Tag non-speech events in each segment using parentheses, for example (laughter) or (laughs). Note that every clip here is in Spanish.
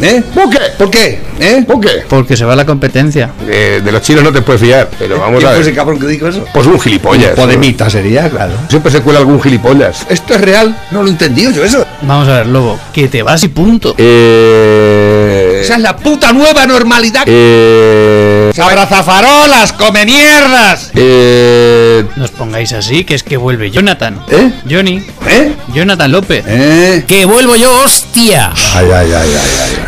¿Eh? ¿Por qué? ¿Por qué? ¿Eh? ¿Por qué? Porque se va la competencia. Eh, de los chinos no te puedes fiar, pero vamos ¿Quién a fue ese ver. cabrón que dijo eso? Pues un gilipollas. Podemita sería, claro. Siempre se cuela algún gilipollas. ¿Esto es real? No lo he entendido yo eso. Vamos a ver, lobo, que te vas y punto. Eh. Esa es la puta nueva normalidad. Eh. ¡Abrazafarolas, come mierdas! Eh. No os pongáis así, que es que vuelve Jonathan. ¿Eh? Johnny. ¿Eh? Jonathan López. ¿Eh? ¡Que vuelvo yo, hostia! Ay, ay, ay, ay, ay.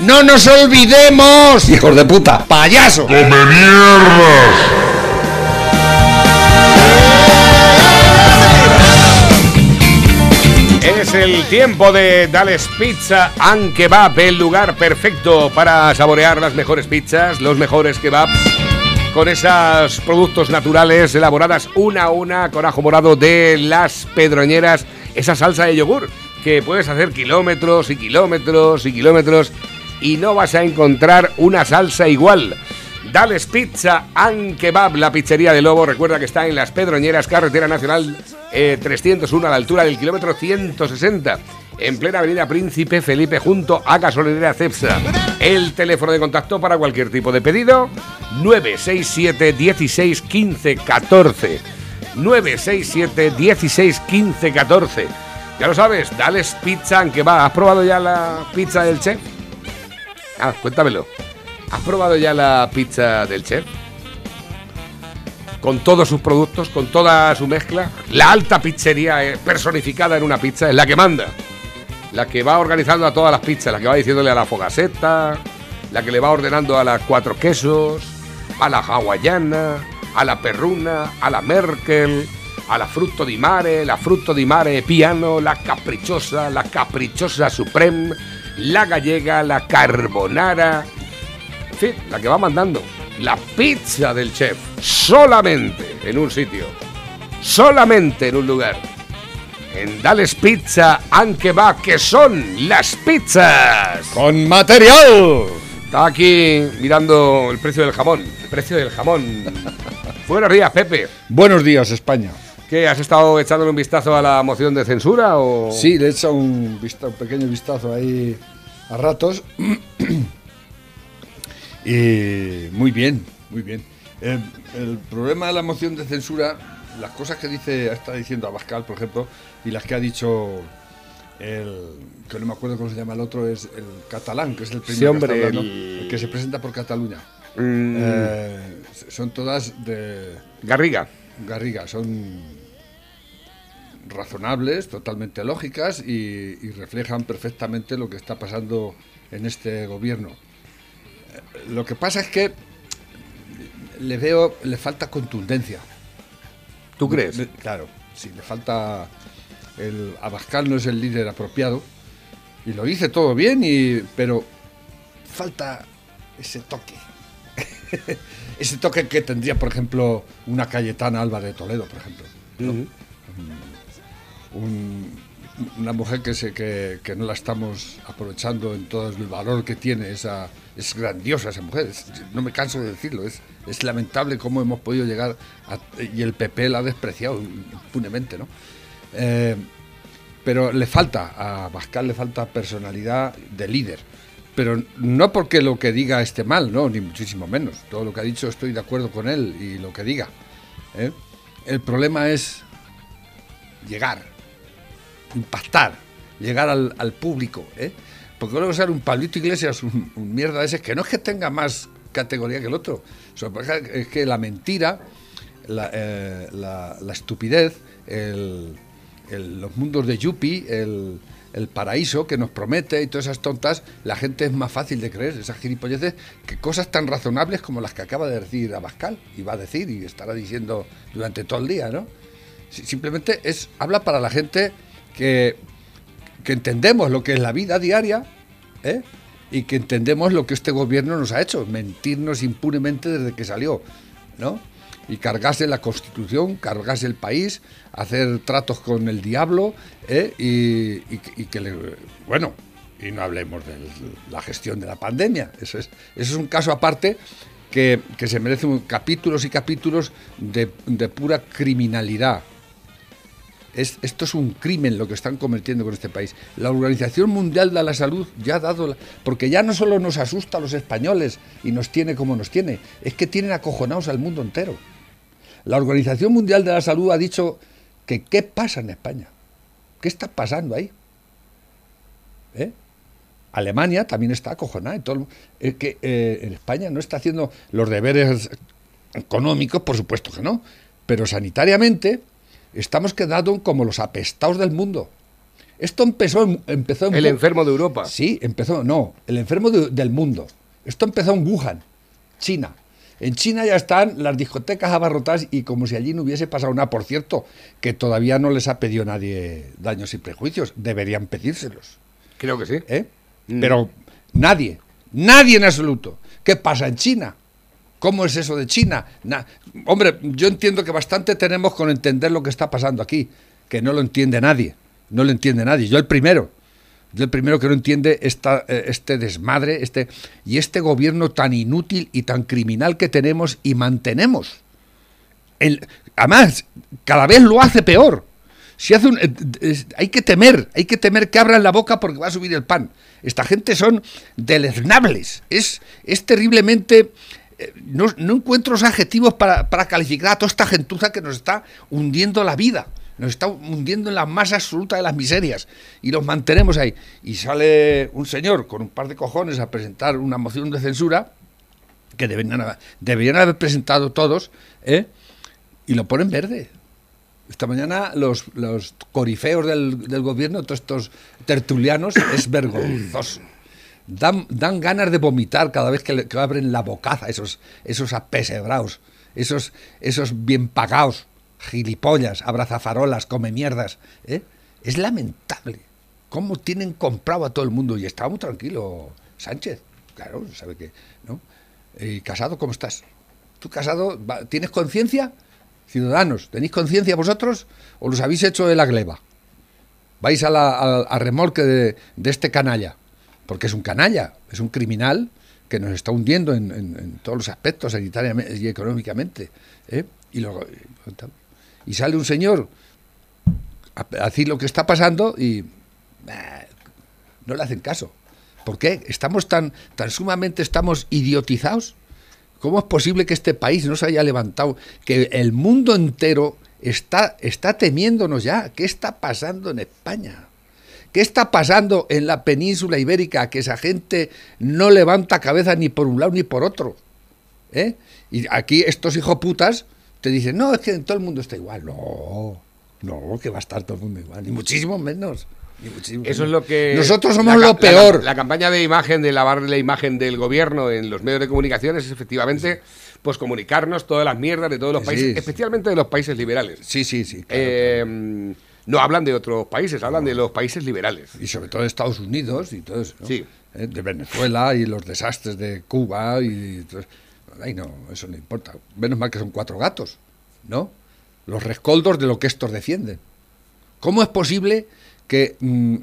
¡No nos olvidemos! ¡Hijos de puta! ¡Payaso! Es el tiempo de Dales Pizza and Kebab, el lugar perfecto para saborear las mejores pizzas, los mejores kebabs, con esos productos naturales elaboradas una a una con ajo morado de las pedroñeras, esa salsa de yogur que puedes hacer kilómetros y kilómetros y kilómetros y no vas a encontrar una salsa igual. Dales Pizza and Kebab, la pizzería de Lobo. Recuerda que está en Las Pedroñeras, carretera nacional eh, 301, a la altura del kilómetro 160, en plena avenida Príncipe Felipe, junto a Gasolinera Cepsa. El teléfono de contacto para cualquier tipo de pedido: 967 16 15 14. 967 16 15 14. Ya lo sabes, Dales Pizza and Kebab. ¿Has probado ya la pizza del chef? Ah, cuéntamelo. ¿Has probado ya la pizza del chef? Con todos sus productos, con toda su mezcla. La alta pizzería eh, personificada en una pizza es la que manda. La que va organizando a todas las pizzas, la que va diciéndole a la fogaseta, la que le va ordenando a las cuatro quesos, a la hawaiana, a la perruna, a la Merkel, a la frutto di mare, la frutto di mare piano, la caprichosa, la caprichosa supreme, la gallega, la carbonara, en fin, la que va mandando. La pizza del chef. Solamente en un sitio. Solamente en un lugar. En Dales Pizza Anke va, que son las pizzas. ¡Con material! Estaba aquí mirando el precio del jamón. El precio del jamón. (laughs) Buenos días, Pepe. Buenos días, España. ¿Qué? ¿Has estado echándole un vistazo a la moción de censura o...? Sí, le he echado un, un pequeño vistazo ahí a ratos. (clears throat) y muy bien, muy bien. El, el problema de la moción de censura, las cosas que dice, está diciendo Abascal, por ejemplo, y las que ha dicho el que no me acuerdo cómo se llama el otro, es el catalán, que es el primero Sí, hombre, que, está hablando, el- el que se presenta por Cataluña. Mm, Eh, son todas de Garriga. Garriga, son razonables, totalmente lógicas y, y reflejan perfectamente lo que está pasando en este gobierno. Eh, Lo que pasa es que le veo, le falta contundencia. ¿Tú crees? Le- claro, sí, le falta. El Abascal no es el líder apropiado y lo dice todo bien, y, pero falta ese toque. (laughs) ese toque que tendría, por ejemplo, una Cayetana Alba de Toledo, por ejemplo. ¿no? Un- una mujer que, se, que, que no la estamos aprovechando en todo el valor que tiene. Esa, es grandiosa esa mujer, no me canso de decirlo. Es, es lamentable cómo hemos podido llegar a- y el PP la ha despreciado impunemente. ¿no? Eh, pero le falta, a Bascal le falta personalidad de líder. Pero no porque lo que diga esté mal, no, ni muchísimo menos. Todo lo que ha dicho estoy de acuerdo con él y lo que diga. ¿eh? El problema es llegar, impactar, llegar al, al público. ¿eh? Porque luego sale un Pablito Iglesias, un, un mierda ese, que no es que tenga más categoría que el otro. Sea, es que la mentira, la, eh, la- estupidez, el- los mundos de Yuppie, el, el paraíso que nos promete y todas esas tontas, la gente es más fácil de creer, esas gilipolleces, que cosas tan razonables como las que acaba de decir Abascal, y va a decir y estará diciendo durante todo el día, ¿no? Si- Simplemente es, habla para la gente que entendemos lo que es la vida diaria ¿eh? y que entendemos lo que este gobierno nos ha hecho, mentirnos impunemente desde que salió, ¿no? Y cargarse la Constitución, cargarse el país, hacer tratos con el diablo ¿eh? y, que. Bueno, y no hablemos de la gestión de la pandemia, eso es, un caso aparte que, se merecen capítulos y capítulos de pura criminalidad esto es un crimen lo que están cometiendo con este país. La Organización Mundial de la Salud ya ha dado... porque ya no solo nos asusta a los españoles y nos tiene como nos tiene, es que tienen acojonados al mundo entero. La Organización Mundial de la Salud ha dicho que qué pasa en España. ¿Qué está pasando ahí? ¿Eh? Alemania también está acojonada. todo, que eh, en España no está haciendo los deberes económicos, por supuesto que no, pero sanitariamente estamos quedando como los apestados del mundo. Esto empezó, empezó en... El enfermo de Europa. Sí, empezó, no, el enfermo del mundo. Esto empezó en Wuhan, China. En China ya están las discotecas abarrotadas y como si allí no hubiese pasado nada. Por cierto, que todavía no les ha pedido nadie daños y prejuicios. Deberían pedírselos. Creo que sí. ¿Eh? Mm. Pero nadie, nadie en absoluto. ¿Qué pasa en China? ¿Cómo es eso de China? Hombre, yo entiendo que bastante tenemos con entender lo que está pasando aquí, que no lo entiende nadie, no lo entiende nadie. Yo el primero, yo el primero que no entiende esta, eh, este desmadre, este y este gobierno tan inútil y tan criminal que tenemos y mantenemos. además, cada vez lo hace peor. Si hace un, eh, hay que temer, hay que temer que abran la boca porque va a subir el pan. Esta gente son deleznables. Es, es terriblemente no, encuentro los adjetivos para, calificar a toda esta gentuza que nos está hundiendo la vida, nos está hundiendo en la más absoluta de las miserias y los mantenemos ahí. Y sale un señor con un par de cojones a presentar una moción de censura que deberían, haber presentado todos, ¿eh? y lo ponen verde. Esta mañana los, los corifeos del, del gobierno, todos estos tertulianos, es vergonzoso dan, ganas de vomitar cada vez que, abren la bocaza esos, esos apesebraos, esos, esos bien pagados, gilipollas, abrazafarolas, come mierdas. ¿eh? Es lamentable cómo tienen comprado a todo el mundo. Y estaba muy tranquilo Sánchez, claro, sabe que, ¿no? ¿Y casado cómo estás? ¿Tú casado tienes conciencia? Ciudadanos, ¿tenéis conciencia vosotros o los habéis hecho de la gleba? Vais a, la, remolque de, de este canalla porque es un canalla, es un criminal que nos está hundiendo en, todos los aspectos, sanitariamente y económicamente. ¿eh? Y, luego, y sale un señor a, decir lo que está pasando y no le hacen caso. ¿Por qué? Estamos tan, tan sumamente estamos idiotizados. ¿Cómo es posible que este país no se haya levantado? Que el mundo entero está, está temiéndonos ya. ¿Qué está pasando en España? ¿Qué está pasando en la península ibérica que esa gente no levanta cabeza ni por un lado ni por otro? ¿Eh? Y aquí estos hijoputas te dicen, no, es que en todo el mundo está igual. No, no, que va a estar todo el mundo igual, ni muchísimo menos. Eso es lo que. Nosotros somos lo peor. La, campaña de imagen, de lavar la imagen del gobierno en los medios de comunicación es efectivamente, pues comunicarnos todas las mierdas de todos los países, especialmente de los países liberales. Sí, sí, sí. eh, no hablan de otros países, hablan de los países liberales. Y sobre todo de Estados Unidos y todo eso. Sí. Eh, de Venezuela y los desastres de Cuba y... Ay, no, eso no importa. Menos mal que son cuatro gatos, ¿no? Los rescoldos de lo que estos defienden. ¿Cómo es posible que... Mm,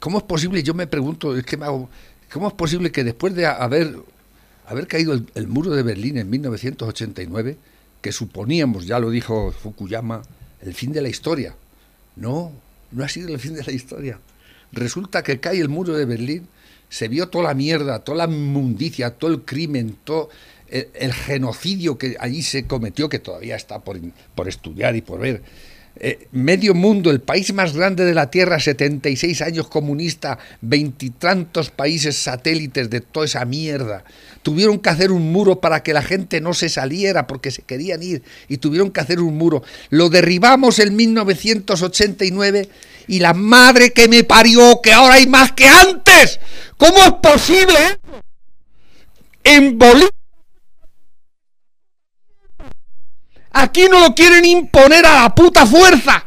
¿Cómo es posible, yo me pregunto, es que me hago, ¿cómo es posible que después de haber, haber caído el, el muro de Berlín en 1989, que suponíamos, ya lo dijo Fukuyama, el fin de la historia, no, no ha sido el fin de la historia. Resulta que cae el muro de Berlín, se vio toda la mierda, toda la inmundicia, todo el crimen, todo el, genocidio que allí se cometió, que todavía está por, por estudiar y por ver. Eh, medio mundo, el país más grande de la Tierra, 76 años comunista, veintitantos países satélites de toda esa mierda. Tuvieron que hacer un muro para que la gente no se saliera porque se querían ir y tuvieron que hacer un muro. Lo derribamos en 1989 y la madre que me parió, que ahora hay más que antes. ¿Cómo es posible? En Bolivia Aquí no lo quieren imponer a la puta fuerza.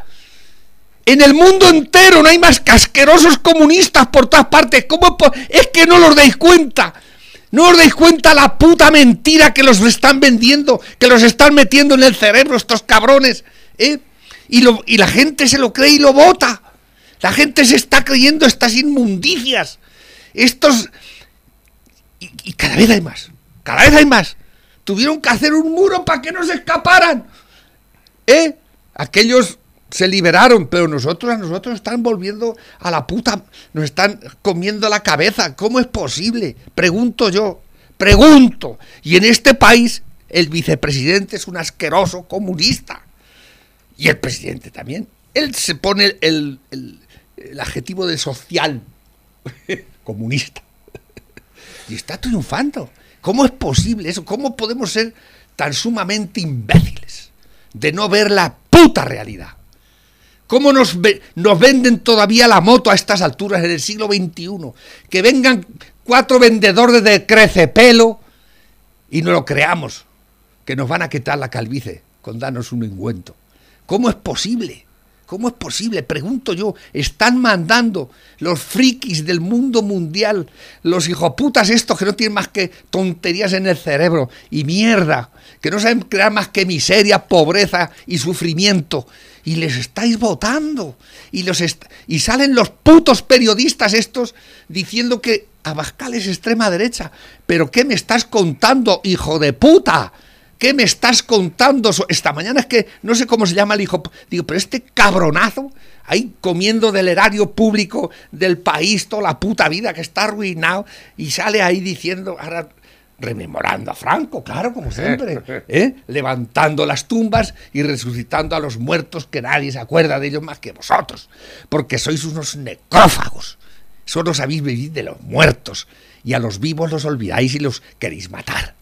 En el mundo entero no hay más casquerosos comunistas por todas partes. ¿Cómo es que no los dais cuenta? ¿No os dais cuenta la puta mentira que los están vendiendo, que los están metiendo en el cerebro estos cabrones? ¿eh? Y, la gente se lo cree y lo vota. La gente se está creyendo estas inmundicias. Estos... Y cada vez hay más. Cada vez hay más. Tuvieron que hacer un muro para que no se escaparan. ¿Eh? Aquellos se liberaron, pero nosotros a nosotros están volviendo a la puta, nos están comiendo la cabeza. ¿Cómo es posible? Pregunto yo, pregunto. Y en este país el vicepresidente es un asqueroso comunista. Y el presidente también. Él se pone el, el, el adjetivo de social (laughs) comunista. Y está triunfando. ¿Cómo es posible eso? ¿Cómo podemos ser tan sumamente imbéciles de no ver la puta realidad? ¿Cómo nos, nos venden todavía la moto a estas alturas en el siglo XXI? Que vengan cuatro vendedores de crecepelo y no lo creamos, que nos van a quitar la calvicie con darnos un ungüento. ¿Cómo es posible? ¿Cómo es posible? Pregunto yo, están mandando los frikis del mundo mundial, los hijoputas estos que no tienen más que tonterías en el cerebro y mierda, que no saben crear más que miseria, pobreza y sufrimiento, y les estáis votando. Y, los y salen los putos periodistas estos diciendo que Abascal es extrema derecha. ¿Pero qué me estás contando, hijo de puta? ¿Qué me estás contando? Esta mañana es que no sé cómo se llama el hijo. Digo, pero este cabronazo, ahí comiendo del erario público del país toda la puta vida que está arruinado y sale ahí diciendo, ahora rememorando a Franco, claro, como siempre, (laughs) ¿eh? levantando las tumbas y resucitando a los muertos que nadie se acuerda de ellos más que vosotros, porque sois unos necrófagos, solo sabéis vivir de los muertos y a los vivos los olvidáis y los queréis matar.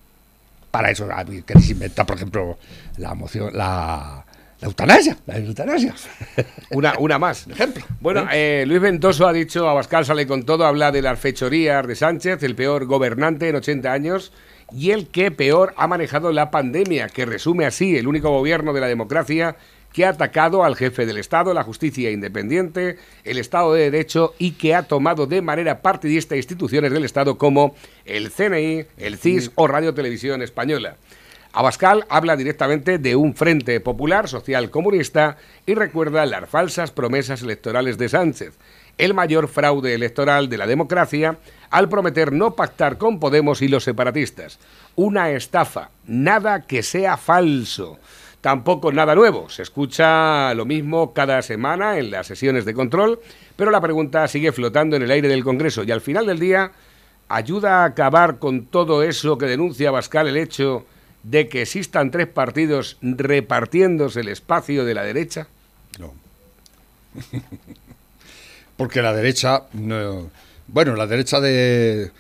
Para eso queréis inventar, por ejemplo, la moción, la, la eutanasia, la eutanasia. (laughs) Una, una más. Ejemplo. Bueno, ¿eh? Eh, Luis Ventoso ha dicho, Abascal sale con todo, habla de las fechorías de Sánchez, el peor gobernante en 80 años y el que peor ha manejado la pandemia, que resume así el único gobierno de la democracia que ha atacado al jefe del Estado, la justicia independiente, el Estado de Derecho y que ha tomado de manera partidista instituciones del Estado como el CNI, el CIS o Radio Televisión Española. Abascal habla directamente de un frente popular social comunista y recuerda las falsas promesas electorales de Sánchez, el mayor fraude electoral de la democracia al prometer no pactar con Podemos y los separatistas. Una estafa, nada que sea falso. Tampoco nada nuevo, se escucha lo mismo cada semana en las sesiones de control, pero la pregunta sigue flotando en el aire del Congreso y al final del día, ¿ayuda a acabar con todo eso que denuncia Abascal el hecho de que existan tres partidos repartiéndose el espacio de la derecha? No. (laughs) Porque la derecha, bueno, la derecha de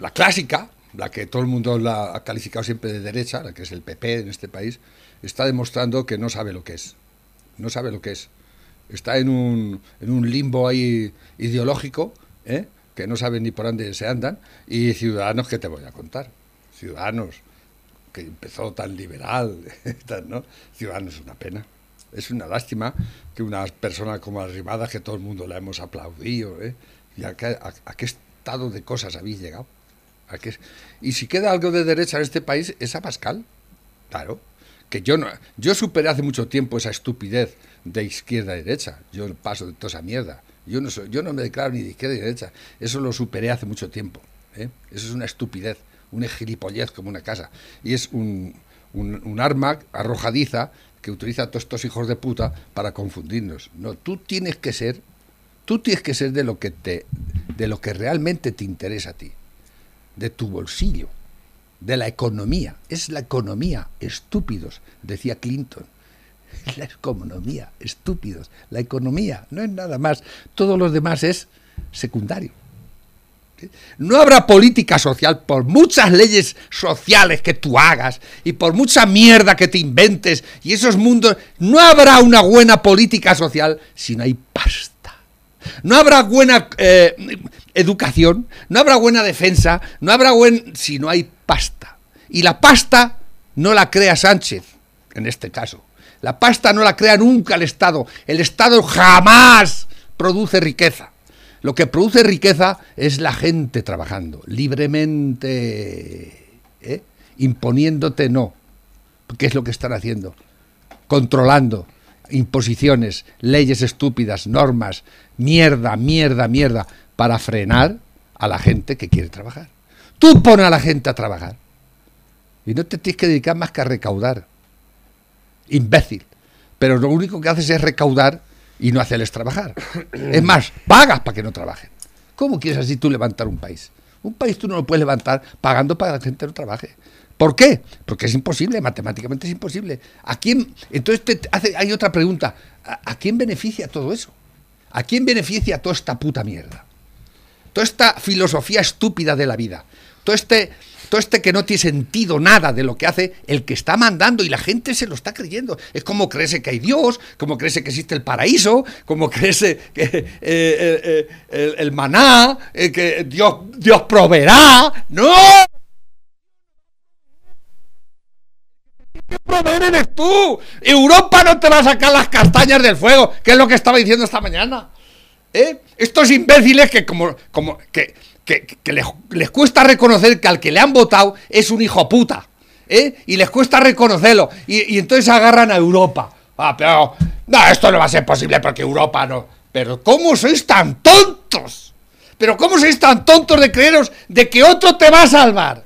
la clásica, la que todo el mundo la ha calificado siempre de derecha, la que es el PP en este país, está demostrando que no sabe lo que es. No sabe lo que es. Está en un, en un limbo ahí ideológico, ¿eh? que no saben ni por dónde se andan, y ciudadanos que te voy a contar. Ciudadanos que empezó tan liberal, (laughs) ¿no? Ciudadanos es una pena. Es una lástima que una persona como Arrimada, que todo el mundo la hemos aplaudido, ¿eh? ¿Y a, qué, a, qué estado de cosas habéis llegado? ¿A qué? Y si queda algo de derecha en este país, es a Pascal. Claro. Que yo no, yo superé hace mucho tiempo esa estupidez de izquierda y derecha. Yo paso de toda esa mierda. Yo no, soy, yo no me declaro ni de izquierda ni de derecha. Eso lo superé hace mucho tiempo. ¿eh? Eso es una estupidez un gilipollez como una casa. Y es un, un, arma arrojadiza que utiliza a todos estos hijos de puta para confundirnos. No, tú tienes que ser, tú tienes que ser de lo que te, de lo que realmente te interesa a ti, de tu bolsillo, de la economía. Es la economía, estúpidos, decía Clinton. (laughs) La economía, estúpidos. La economía no es nada más. Todo lo demás es secundario. No habrá política social por muchas leyes sociales que tú hagas y por mucha mierda que te inventes y esos mundos. No habrá una buena política social si no hay pasta. No habrá buena eh, educación, no habrá buena defensa, no habrá buen si no hay pasta. Y la pasta no la crea Sánchez, en este caso. La pasta no la crea nunca el Estado. El Estado jamás produce riqueza. Lo que produce riqueza es la gente trabajando libremente, ¿eh? imponiéndote no. ¿Qué es lo que están haciendo? Controlando imposiciones, leyes estúpidas, normas, mierda, mierda, mierda, para frenar a la gente que quiere trabajar. Tú pones a la gente a trabajar. Y no te tienes que dedicar más que a recaudar. Imbécil. Pero lo único que haces es recaudar y no hacerles trabajar. (coughs) Es más, pagas para que no trabajen. ¿Cómo quieres así tú levantar un país? Un país tú no lo puedes levantar pagando para que la gente no trabaje. ¿Por qué? Porque es imposible, matemáticamente es imposible. ¿A quién? Entonces te hace, hay otra pregunta. ¿A, ¿A quién beneficia todo eso? ¿A quién beneficia toda esta puta mierda? Toda esta filosofía estúpida de la vida. Todo este, todo este que no tiene sentido nada de lo que hace el que está mandando y la gente se lo está creyendo. Es como creerse que hay Dios, como creerse que existe el paraíso, como (laughs) creerse que eh, eh, eh, el, maná, que Dios, Dios proveerá. ¡No! que proveer eres tú. Europa no te va a sacar las castañas del fuego, que es lo que estaba diciendo esta mañana. Estos imbéciles que como, como que, que, les, cuesta reconocer que al que le han votado es un hijo puta. ¿eh? Y les cuesta reconocerlo. Y, y, entonces agarran a Europa. Ah, pero no, esto no va a ser posible porque Europa no. Pero ¿cómo sois tan tontos? Pero ¿cómo sois tan tontos de creeros de que otro te va a salvar?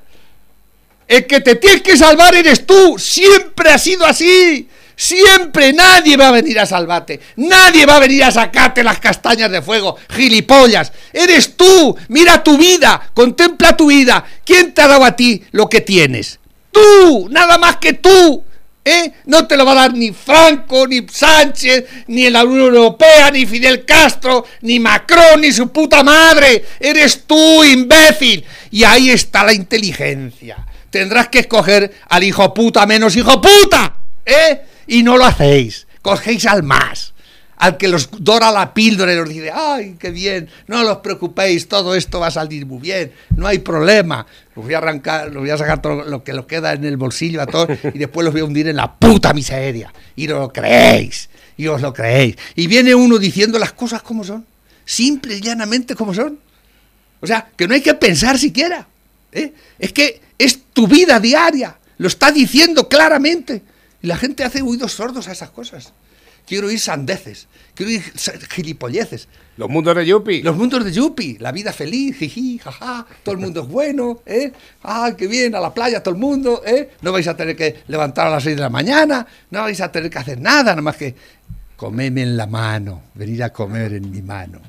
El que te tienes que salvar eres tú. Siempre ha sido así. Siempre nadie va a venir a salvarte. Nadie va a venir a sacarte las castañas de fuego. Gilipollas. Eres tú. Mira tu vida. Contempla tu vida. ¿Quién te ha dado a ti lo que tienes? Tú. Nada más que tú. ¿Eh? No te lo va a dar ni Franco, ni Sánchez, ni la Unión Europea, ni Fidel Castro, ni Macron, ni su puta madre. Eres tú, imbécil. Y ahí está la inteligencia tendrás que escoger al hijo puta menos hijo puta, ¿eh? Y no lo hacéis, cogéis al más, al que los dora la píldora y os dice, ay, qué bien, no os preocupéis, todo esto va a salir muy bien, no hay problema, los voy a arrancar, los voy a sacar todo lo que lo queda en el bolsillo a todos y después los voy a hundir en la puta miseria, y no lo creéis, y os lo creéis, y viene uno diciendo las cosas como son, simple y llanamente como son, o sea, que no hay que pensar siquiera, ¿eh? es que es tu vida diaria, lo está diciendo claramente. Y la gente hace oídos sordos a esas cosas. Quiero oír sandeces, quiero oír gilipolleces. Los mundos de Yupi. Los mundos de Yupi, la vida feliz, jiji, jaja, todo el mundo es bueno, ¿eh? ¡Ah, qué bien! A la playa todo el mundo, ¿eh? No vais a tener que levantar a las 6 de la mañana, no vais a tener que hacer nada, nada más que comerme en la mano, venir a comer en mi mano.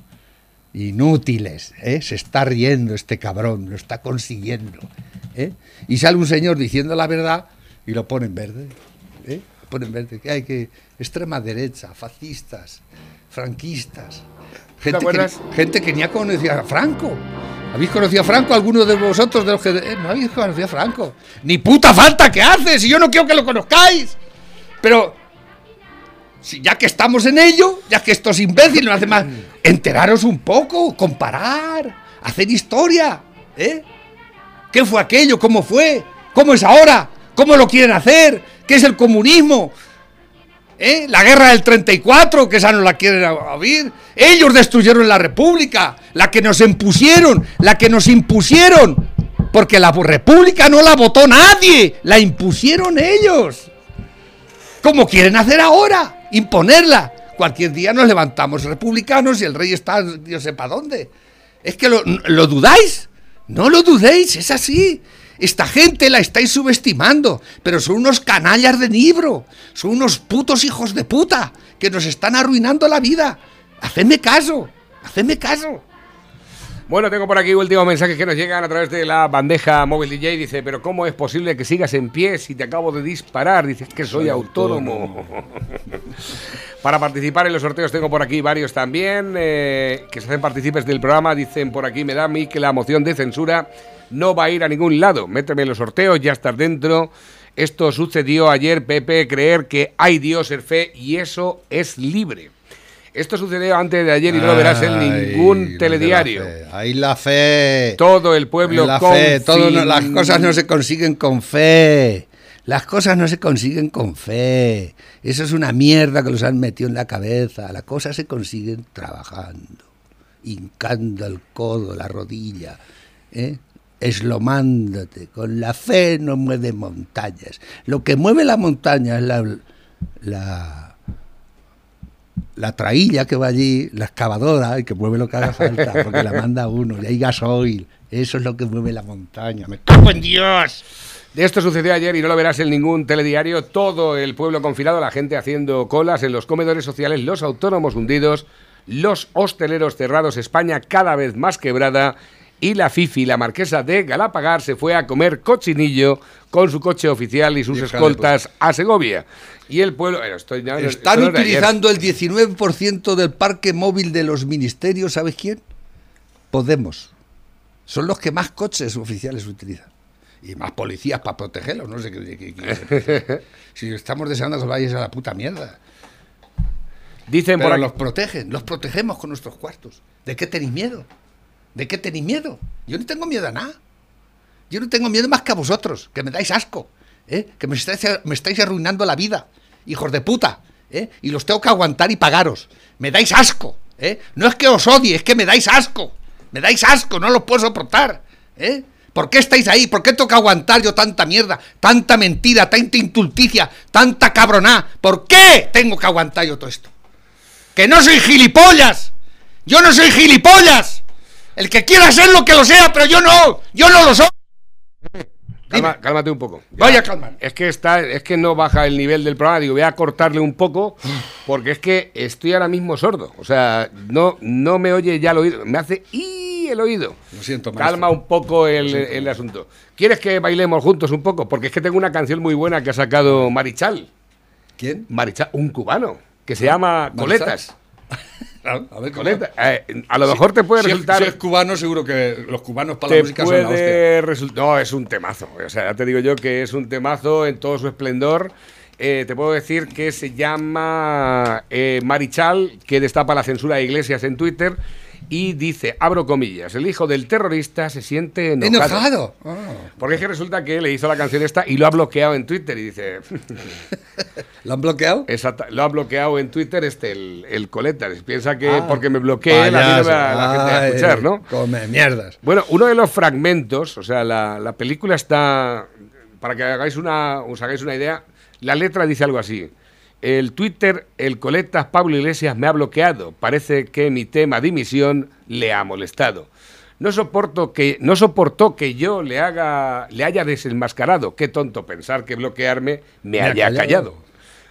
Inútiles, ¿eh? Se está riendo este cabrón, lo está consiguiendo. ¿eh? Y sale un señor diciendo la verdad y lo pone en verde. ¿Eh? Lo pone en verde. Que hay que. Extrema derecha, fascistas, franquistas. Gente, que, gente que ni ha conocido a Franco. ¿Habéis conocido a Franco? ¿Alguno de vosotros de los que.? Eh, no habéis conocido a Franco. Ni puta falta que hace, si yo no quiero que lo conozcáis. Pero. Si ya que estamos en ello, ya que estos imbéciles no hacen más. Enteraros un poco, comparar, hacer historia. ¿Eh? ¿Qué fue aquello? ¿Cómo fue? ¿Cómo es ahora? ¿Cómo lo quieren hacer? ¿Qué es el comunismo? ¿Eh? La guerra del 34, que esa no la quieren oír. Ellos destruyeron la república, la que nos impusieron, la que nos impusieron. Porque la república no la votó nadie, la impusieron ellos. ¿Cómo quieren hacer ahora? Imponerla. Cualquier día nos levantamos republicanos y el rey está, Dios sepa dónde. ¿Es que lo dudáis? No lo dudéis, es así. Esta gente la estáis subestimando, pero son unos canallas de libro, son unos putos hijos de puta que nos están arruinando la vida. Hacedme caso, hacedme caso. Bueno, tengo por aquí últimos mensajes que nos llegan a través de la bandeja móvil DJ. Dice, pero ¿cómo es posible que sigas en pie si te acabo de disparar? Dices que soy, soy autónomo. autónomo. (laughs) Para participar en los sorteos tengo por aquí varios también eh, que se hacen partícipes del programa. Dicen por aquí, me da a mí que la moción de censura no va a ir a ningún lado. Méteme en los sorteos, ya estás dentro. Esto sucedió ayer, Pepe, creer que hay Dios, el fe, y eso es libre. Esto sucedió antes de ayer y no lo verás en ningún telediario. Ahí la fe. Todo el pueblo la con fe. Todo no, las cosas no se consiguen con fe. Las cosas no se consiguen con fe. Eso es una mierda que los han metido en la cabeza. Las cosas se consiguen trabajando, hincando el codo, la rodilla, ¿eh? Eslomándote. Con la fe no mueve montañas. Lo que mueve la montaña es la, la, la trailla que va allí, la excavadora, y que mueve lo que haga falta, porque la manda uno, y hay gasoil. Eso es lo que mueve la montaña. ¡Me cago en Dios! Esto sucedió ayer y no lo verás en ningún telediario. Todo el pueblo confinado, la gente haciendo colas en los comedores sociales, los autónomos hundidos, los hosteleros cerrados, España cada vez más quebrada. Y la Fifi, la marquesa de Galapagar, se fue a comer cochinillo con su coche oficial y sus escoltas a Segovia. Y el pueblo. bueno, estoy- no, no, Están utilizando el 19% del parque móvil de los ministerios, ¿sabes quién? Podemos. Son los que más coches oficiales utilizan. Y más policías para protegerlos, no sé qué. qué- qué- (laughs) si estamos deseando que os vayáis a la puta mierda. Dicen por Pero aquí- los protegen, los protegemos con nuestros cuartos. ¿De qué tenéis miedo? ¿De qué tenéis miedo? Yo no tengo miedo a nada. Yo no tengo miedo más que a vosotros, que me dais asco, ¿eh? que me estáis, arruinando la vida, hijos de puta, ¿eh? y los tengo que aguantar y pagaros. Me dais asco, ¿eh? no es que os odie, es que me dais asco, me dais asco, no lo puedo soportar. ¿eh? ¿Por qué estáis ahí? ¿Por qué tengo que aguantar yo tanta mierda, tanta mentira, tanta intulticia, tanta cabroná? ¿Por qué tengo que aguantar yo todo esto? ¡Que no soy gilipollas! ¡Yo no soy gilipollas! El que quiera ser lo que lo sea, pero yo no, yo no lo soy. Calma- cálmate un poco. Vaya, calma. Es que está, es que no baja el nivel del programa. Digo, voy a cortarle un poco porque es que estoy ahora mismo sordo. O sea, no, no me oye ya el oído. Me hace y el oído. Lo siento, maestro. Calma un poco el, el asunto. ¿Quieres que bailemos juntos un poco? Porque es que tengo una canción muy buena que ha sacado Marichal. ¿Quién? Marichal, un cubano, que se llama Marichal. Coletas. (laughs) A ver. Coletas. Eh, a lo mejor te puede Si es- resultar. si es cubano, seguro que los cubanos para la música son la hostia. puede. No, es un temazo. O sea, ya te digo yo que es un temazo en todo su esplendor. Eh, te puedo decir que se llama eh, Marichal, que destapa la censura de iglesias en Twitter y dice, abro comillas, el hijo del terrorista se siente enojado. Enojado. Ah. Porque es que resulta que le hizo la canción esta y lo ha bloqueado en Twitter y dice, (laughs) ¿Lo han bloqueado? exacta- lo ha bloqueado en Twitter este el, el Coletas. Piensa que Ah, porque me bloquee la, la, gente a escuchar, ¿no? Come mierdas. Bueno, uno de los fragmentos, o sea, la, la película está, para que hagáis una, os hagáis una idea, la letra dice algo así. El Twitter, el coletas Pablo Iglesias me ha bloqueado. Parece que mi tema dimisión le ha molestado. No soporto que no soportó que yo le haga le haya desenmascarado. Qué tonto pensar que bloquearme me, ha haya callado. callado.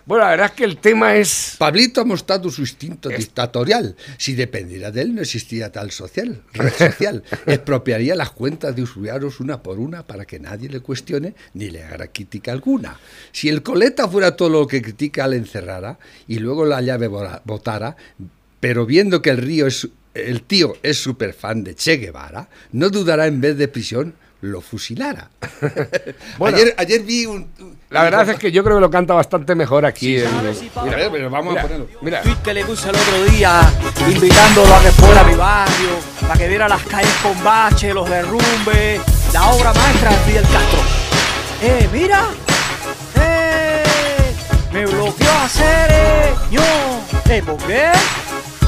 Bueno, la verdad es que el tema es Pablito ha mostrado su instinto Es- dictatorial. Si dependiera de él, no existiría tal social, (laughs) red social. Expropiaría las cuentas de usuarios una por una para que nadie le cuestione ni le haga crítica alguna. Si el coleta fuera todo lo que critica, le encerrara y luego la llave votara, pero viendo que el río es el tío es súper fan de Che Guevara, no dudará en vez de prisión lo fusilara. (laughs) Bueno. ayer, ayer vi un... un- la verdad es que yo creo que lo canta bastante mejor aquí. en- A ver, pero vamos mira, a ponerlo. mira. tweet que le puse el otro día, invitándolo a que fuera a mi barrio, para que viera las calles con bache, los derrumbes, la obra maestra de Fidel Castro. ¡Eh, mira! ¡Eh! Me bloqueó a hacer, eh, yo. ¿Eh, por qué?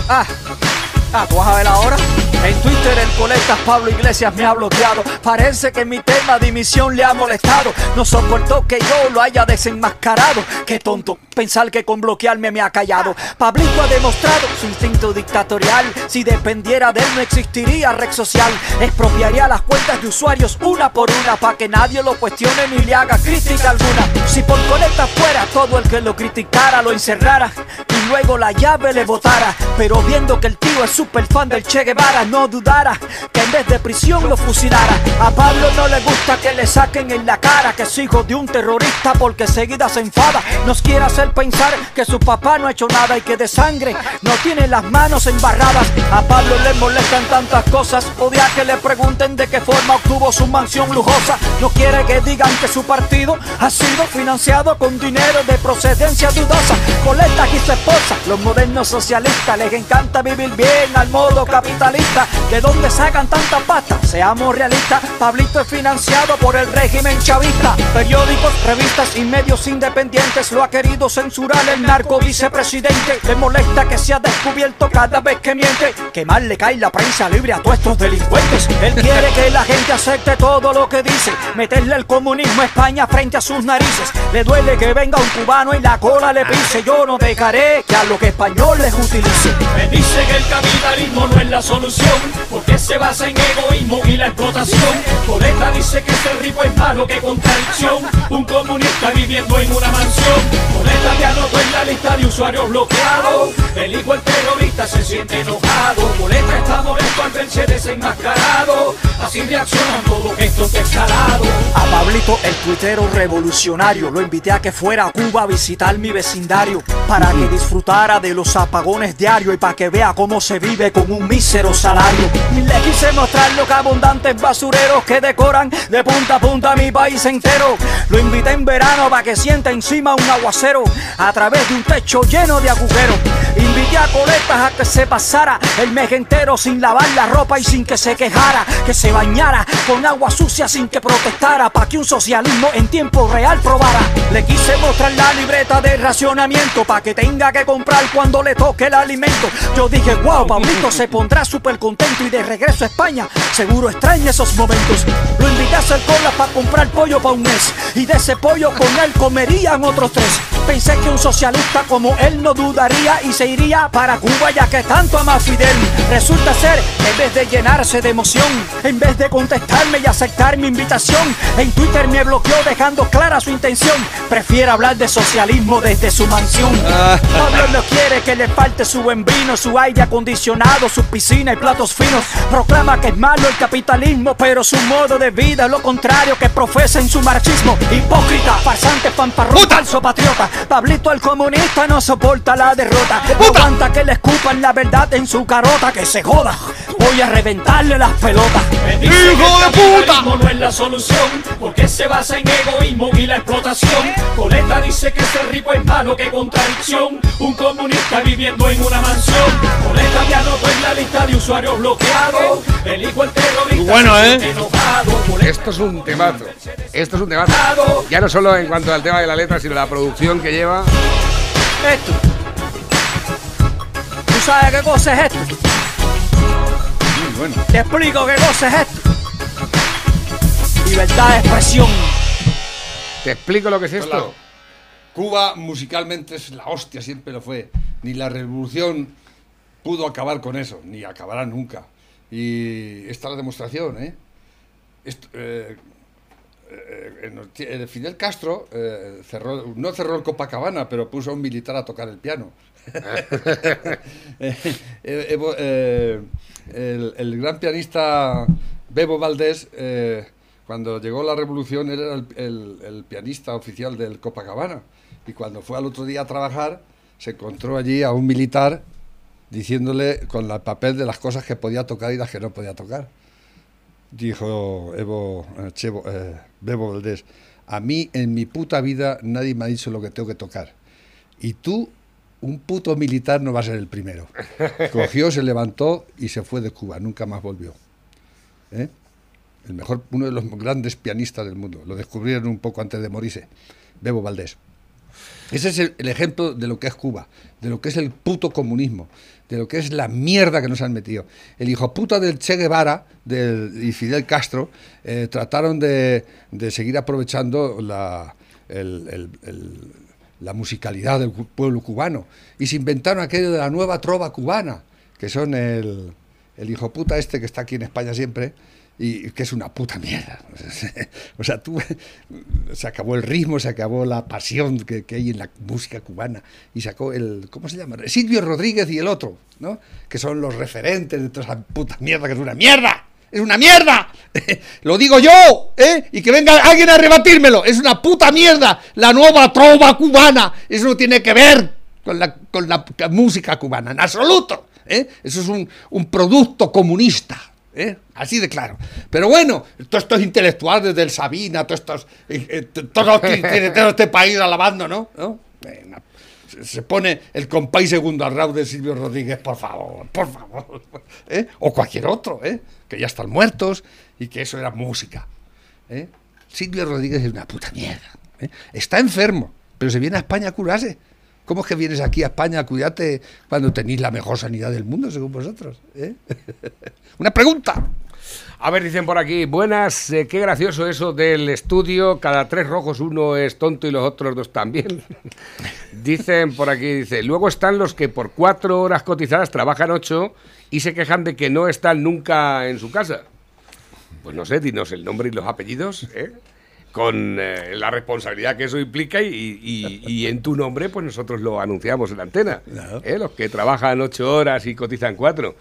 Ah, ah, vas a ver ahora. En Twitter el colectas Pablo Iglesias me ha bloqueado. Parece que mi tema de dimisión le ha molestado. No soportó que yo lo haya desenmascarado. Qué tonto pensar que con bloquearme me ha callado. Pablito ha demostrado su instinto dictatorial. Si dependiera de él no existiría red social. Expropiaría las cuentas de usuarios una por una para que nadie lo cuestione ni le haga crítica alguna. Si por colectas fuera todo el que lo criticara lo encerrara luego la llave le botara. Pero viendo que el tío es súper fan del Che Guevara, no dudara que en vez de prisión lo fusilara. A Pablo no le gusta que le saquen en la cara que es hijo de un terrorista porque seguida se enfada. Nos quiere hacer pensar que su papá no ha hecho nada y que de sangre no tiene las manos embarradas. A Pablo le molestan tantas cosas, odia que le pregunten de qué forma obtuvo su mansión lujosa. No quiere que digan que su partido ha sido financiado con dinero de procedencia dudosa. Coletas y su esposa Los modernos socialistas les encanta vivir bien al modo capitalista. ¿De dónde sacan tanta pasta? Seamos realistas, Pablito es financiado por el régimen chavista. Periódicos, revistas y medios independientes lo ha querido censurar el narco vicepresidente. Le molesta que sea descubierto cada vez que miente. Que mal le cae la prensa libre a todos estos delincuentes. Él quiere que la gente acepte todo lo que dice. Meterle el comunismo a España frente a sus narices. Le duele que venga un cubano y la cola le pise. Yo no dejaré que a lo que español les utilice. Me dice que el capitalismo no es la solución, porque se basa en egoísmo y la explotación. Coleta dice que ser rico es malo, que contradicción. Un comunista viviendo en una mansión. Coleta ya anotó en la lista de usuarios bloqueados. El hijo el terrorista se siente enojado. Coleta está molesto al verse desenmascarado. Así reaccionan todos estos escalados. A Pablito, el tuitero revolucionario, lo invité a que fuera a Cuba a visitar mi vecindario para que disfrutara de los apagones diarios y para que vea cómo se vive con un mísero salario. Le quise mostrar los abundantes basureros que decoran de punta a punta mi país entero. Lo invité en verano para que sienta encima un aguacero a través de un techo lleno de agujeros. Invité a coletas a que se pasara el mes entero sin lavar la ropa y sin que se quejara, que se bañara con agua sucia sin que protestara, para que un socialismo en tiempo real probara. Le quise mostrar la libreta de racionamiento para que tenga que comprar cuando le toque el alimento. Yo dije, wow, Pablito se pondrá súper contento y de regreso a España seguro extraña esos momentos. Lo invité a hacer cola para comprar pollo para un mes y de ese pollo con él comerían otros tres. Pensé que un socialista como él no dudaría y se iría para Cuba ya que tanto ama a Fidel. Resulta ser en vez de llenarse de emoción, en vez de contestarme y aceptar mi invitación, en Twitter me bloqueó dejando clara su intención. Prefiere hablar de socialismo desde su mansión. No quiere que le falte su buen vino, su aire acondicionado, su piscina y platos finos. Proclama que es malo el capitalismo, pero su modo de vida es lo contrario que profesa en su marxismo. Hipócrita, farsante, fanfarrón, falso patriota. Pablito el comunista no soporta la derrota. Aguanta que le escupan la verdad en su carota, que se joda. Voy a reventarle las pelotas. Que el capitalismo no es la solución, porque se basa en egoísmo y la explotación. Coleta dice que ser rico es malo, que contradicción. Un comunista viviendo en una mansión. Coleta ya anotó en la lista de usuarios bloqueados. El hijo el terrorista bueno, ¿eh? siente enojado. Coleta Esto es un temazo. Esto es un temazo. Ya no solo en cuanto al tema de la letra, sino la producción que lleva. Esto. ¿Tú sabes qué cosa es esto? Bueno. Te explico qué cosa es esto. Libertad de expresión. Te explico lo que es esto. Claro. Cuba musicalmente es la hostia, siempre lo fue. Ni la revolución pudo acabar con eso, ni acabará nunca. Y esta es la demostración, ¿eh? Esto, eh, eh, Fidel Castro eh, cerró, no cerró el Copacabana, pero puso a un militar a tocar el piano. (laughs) (laughs) Eh, eh, eh, el, gran pianista Bebo Valdés, eh, cuando llegó la revolución, era el pianista oficial del Copacabana. Y cuando fue al otro día a trabajar, se encontró allí a un militar diciéndole con el papel de las cosas que podía tocar y las que no podía tocar. Dijo Evo, eh, Chevo, eh, Bebo Valdés, a mí en mi puta vida nadie me ha dicho lo que tengo que tocar. Y tú, un puto militar, no vas a ser el primero. (laughs) Cogió, se levantó y se fue de Cuba, nunca más volvió. ¿Eh? El mejor, uno de los grandes pianistas del mundo. Lo descubrieron un poco antes de morirse. Bebo Valdés. Ese es el, el ejemplo de lo que es Cuba, de lo que es el puto comunismo, de lo que es la mierda que nos han metido. El hijo puta del Che Guevara del, y Fidel Castro eh, trataron de, de seguir aprovechando la, el- el- el- la musicalidad del pueblo cubano y se inventaron aquello de la nueva trova cubana, que son el, el hijo puta este que está aquí en España siempre, y que es una puta mierda. (laughs) O sea, tú, se acabó el ritmo, se acabó la pasión que, que hay en la música cubana, y sacó el, ¿cómo se llama? Silvio Rodríguez y el otro, ¿no? Que son los referentes de toda esa puta mierda, que es una mierda. ¡Es una mierda! (laughs) Lo digo yo, ¿eh? Y que venga alguien a rebatírmelo. Es una puta mierda. La nueva trova cubana. Eso no tiene que ver con la, con la música cubana, en absoluto. ¿eh? Eso es un, un producto comunista. ¿eh? Así de claro. Pero bueno, todos estos intelectuales del Sabina, todos estos. eh, eh, todo, (laughs) todo este país alabando, ¿no? Se pone el compay segundo al de Silvio Rodríguez, por favor, por favor. (laughs) ¿eh? O cualquier otro, ¿eh? que ya están muertos y que eso era música. ¿eh? Silvio Rodríguez es una puta mierda. ¿eh? Está enfermo, pero se viene a España a curarse. ¿Cómo es que vienes aquí a España a cuidarte cuando tenéis la mejor sanidad del mundo, según vosotros? ¿eh? (laughs) una pregunta. A ver, dicen por aquí, buenas, eh, qué gracioso eso del estudio, cada tres rojos uno es tonto y los otros dos también. (laughs) dicen por aquí, dice, luego están los que por cuatro horas cotizadas trabajan ocho y se quejan de que no están nunca en su casa. Pues no sé, dinos el nombre y los apellidos, ¿eh? Con eh, la responsabilidad que eso implica y, y- y en tu nombre pues nosotros lo anunciamos en la antena. ¿eh? Los que trabajan ocho horas y cotizan cuatro.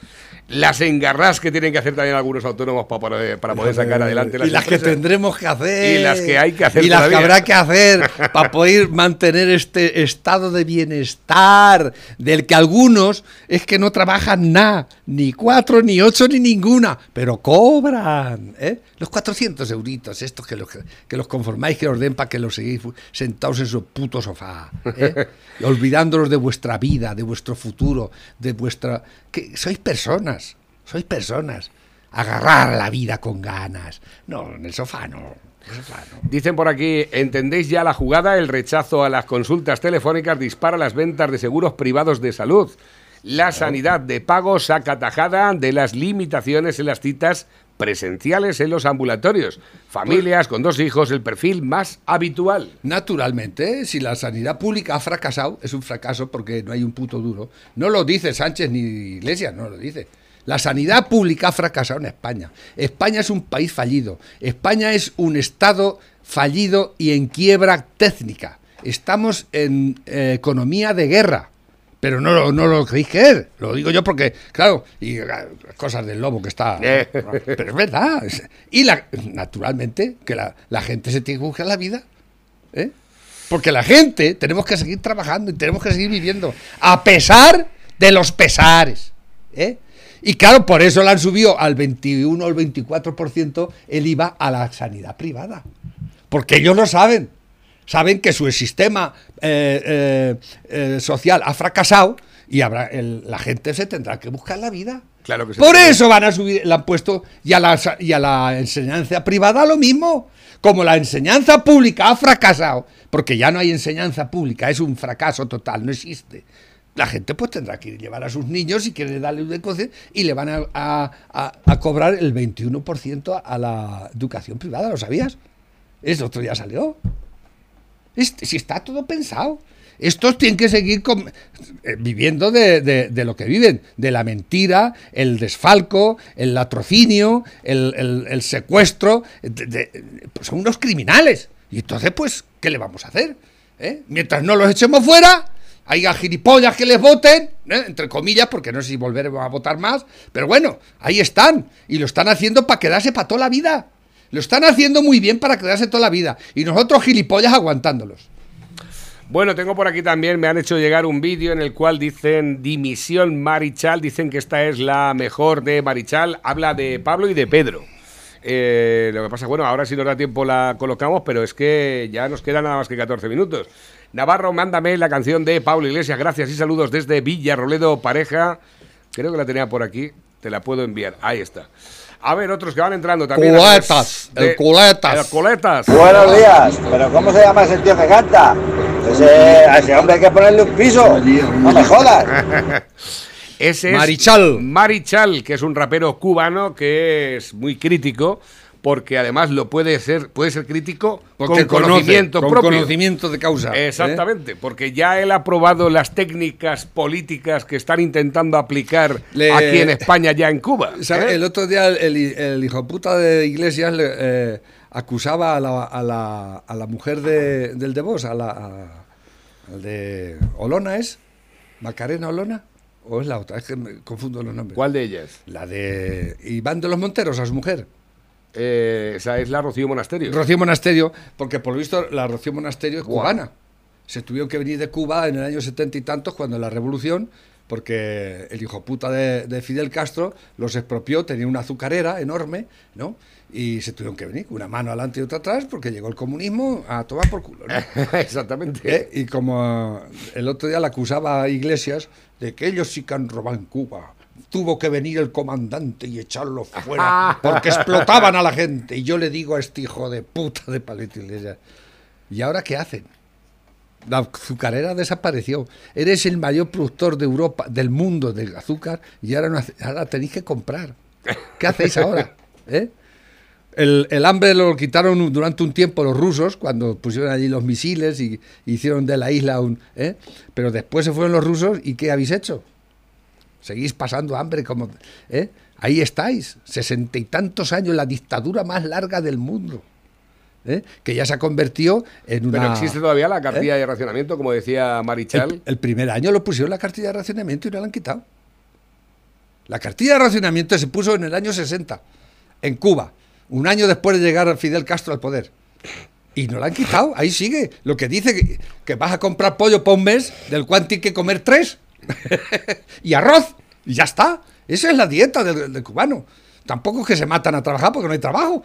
Las engarras que tienen que hacer también algunos autónomos para poder, para poder sacar adelante las y las que empresas. tendremos que hacer. Y las que hay que hacer Y las todavía. que habrá que hacer (laughs) para poder mantener este estado de bienestar del que algunos es que no trabajan nada, ni cuatro, ni ocho, ni ninguna, pero cobran. ¿eh? Los 400 euritos, estos que los, que los conformáis, que os den para que los seguís sentados en su puto sofá, ¿eh? (laughs) Olvidándolos de vuestra vida, de vuestro futuro, de vuestra... que sois personas, sois personas. Agarrar la vida con ganas. No, en el sofá no. en el sofá no. Dicen por aquí, ¿entendéis ya la jugada? El rechazo a las consultas telefónicas dispara las ventas de seguros privados de salud. La sanidad de pago saca tajada de las limitaciones en las citas presenciales en los ambulatorios. Familias con dos hijos, el perfil más habitual. Naturalmente, si la sanidad pública ha fracasado, es un fracaso porque no hay un puto duro. No lo dice Sánchez ni Iglesias, no lo dice. La sanidad pública ha fracasado en España. España es un país fallido. España es un Estado fallido y en quiebra técnica. Estamos en eh, economía de guerra. Pero no, lo- no lo creéis que es. Lo digo yo porque, claro, y ah, cosas del lobo que está. Eh. (laughs) Pero es verdad. Y la, naturalmente que la, la gente se tiene que buscar la vida. ¿eh? Porque la gente tenemos que seguir trabajando y tenemos que seguir viviendo. A pesar de los pesares. ¿eh? Y claro, por eso le han subido al 21 o el 24% el IVA a la sanidad privada. Porque ellos lo saben. Saben que su sistema eh, eh, eh, social ha fracasado y habrá el- la gente se tendrá que buscar la vida. Claro que Por eso van a subir, le han puesto y a, la, sa- y a la enseñanza privada lo mismo. Como la enseñanza pública ha fracasado, porque ya no hay enseñanza pública, es un fracaso total, no existe. La gente pues tendrá que llevar a sus niños si quiere darle un educación y le van a, a- a- a cobrar el 21% a la educación privada, ¿lo sabías? Eso otro día salió. Si está todo pensado. Estos tienen que seguir eh, viviendo de, lo que viven, de la mentira, el desfalco, el latrocinio, el, secuestro. pues son unos criminales. Y entonces, pues, ¿qué le vamos a hacer? ¿Eh? Mientras no los echemos fuera, haya gilipollas que les voten, ¿eh? entre comillas, porque no sé si volveremos a votar más, pero bueno, ahí están. Y lo están haciendo para quedarse para toda la vida. Lo están haciendo muy bien para quedarse toda la vida. Y nosotros gilipollas aguantándolos. Bueno, tengo por aquí también, me han hecho llegar un vídeo en el cual dicen dimisión Marichal, dicen que esta es la mejor de Marichal, habla de Pablo y de Pedro. Eh, lo que pasa, bueno, ahora si nos da tiempo la colocamos, pero es que ya nos quedan nada más que 14 minutos. Navarro, mándame la canción de Pablo Iglesias, gracias y saludos desde Villarroledo, pareja. Creo que la tenía por aquí, te la puedo enviar, ahí está. A ver, otros que van entrando también. Culetas, De- el culetas. El culetas. Buenos días, pero ¿cómo se llama ese tío que canta? Ese, a ese hombre hay que ponerle un piso. No me jodas. (laughs) Ese es Marichal. Marichal, que es un rapero cubano que es muy crítico, porque además lo puede ser, puede ser crítico Porque con conoce, conocimiento con propio. conocimiento de causa. ¿eh? Exactamente, porque ya él ha probado las técnicas políticas que están intentando aplicar Le- aquí en España, ya en Cuba. ¿eh? El otro día el, el- el hijo puta de Iglesias le, eh, acusaba a la, a la, a la mujer de, del de Vos, a la a- al de Olona es, Macarena Olona, o es la otra, es que me confundo los nombres. ¿Cuál de ellas? La de Iván de los Monteros, a su mujer. Eh, esa es la Rocío Monasterio. Rocío Monasterio, porque por lo visto la Rocío Monasterio es cubana. Se tuvieron que venir de Cuba en el año setenta y tantos, cuando la revolución, porque el hijo puta de, de Fidel Castro los expropió, tenía una azucarera enorme, ¿no? Y se tuvieron que venir, una mano adelante y otra atrás, porque llegó el comunismo a tomar por culo. ¿no? (laughs) Exactamente. ¿Eh? Y como el otro día le acusaba a Iglesias de que ellos sí que han robado en Cuba. Tuvo que venir el comandante y echarlo fuera porque explotaban a la gente. Y yo le digo a este hijo de puta de Iglesias, ¿y ahora qué hacen? La azucarera desapareció. Eres el mayor productor de Europa, del mundo de azúcar y ahora, no hace- ahora tenéis que comprar. ¿Qué hacéis ahora? ¿Eh? El, el hambre lo quitaron durante un tiempo los rusos cuando pusieron allí los misiles y hicieron de la isla un... ¿eh? Pero después se fueron los rusos y ¿qué habéis hecho? Seguís pasando hambre como... ¿eh? Ahí estáis, sesenta y tantos años, la dictadura más larga del mundo. ¿eh? Que ya se ha convertido en una... Pero existe todavía la cartilla ¿Eh? de racionamiento, como decía Marichal. El, el primer año lo pusieron la cartilla de racionamiento y no la han quitado. La cartilla de racionamiento se puso en el año 60, en Cuba, un año después de llegar Fidel Castro al poder. Y no la han quitado, ahí sigue. Lo que dice que, que vas a comprar pollo para un mes, del cual tienes que comer tres. (laughs) y arroz, y ya está. Esa es la dieta del, del cubano. Tampoco es que se matan a trabajar porque no hay trabajo.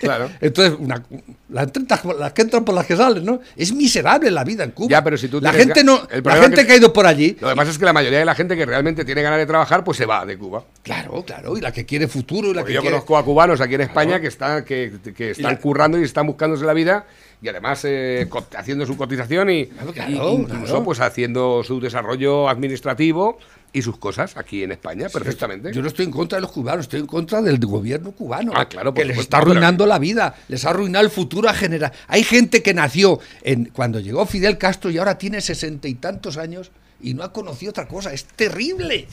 Claro. (laughs) Entonces, una- las, 30 las que entran por las que salen, ¿no? Es miserable la vida en Cuba. Ya, pero si tú la gente no, el la gente que- que ha ido por allí, Lo pasa es que la mayoría de la gente que realmente tiene ganas de trabajar, pues se va de Cuba. Claro, claro, y la que quiere futuro y la Porque que yo quiere... conozco a cubanos aquí en España que están, que, que están la- currando y están buscándose la vida y además eh, haciendo su cotización y, Claro, y claro, incluso claro. pues haciendo su desarrollo administrativo y sus cosas aquí en España perfectamente. Yo no estoy en contra de los cubanos, estoy en contra del gobierno cubano. Ah, claro, que les está arruinando la vida, les ha arruinado el futuro a generar. Hay gente que nació en, cuando llegó Fidel Castro y ahora tiene sesenta y tantos años y no ha conocido otra cosa. Es terrible.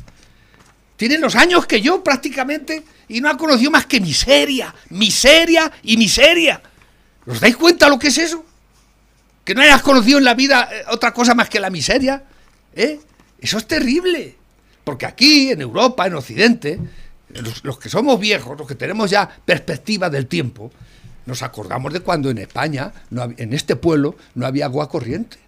Tiene los años que yo prácticamente y no ha conocido más que miseria, miseria y miseria. ¿Os dais cuenta lo que es eso? Que no hayas conocido en la vida eh, otra cosa más que la miseria. ¿eh? Eso es terrible. Porque aquí, en Europa, en Occidente, los, que somos viejos, los que tenemos ya perspectiva del tiempo, nos acordamos de cuando en España, en este pueblo, no había agua corriente.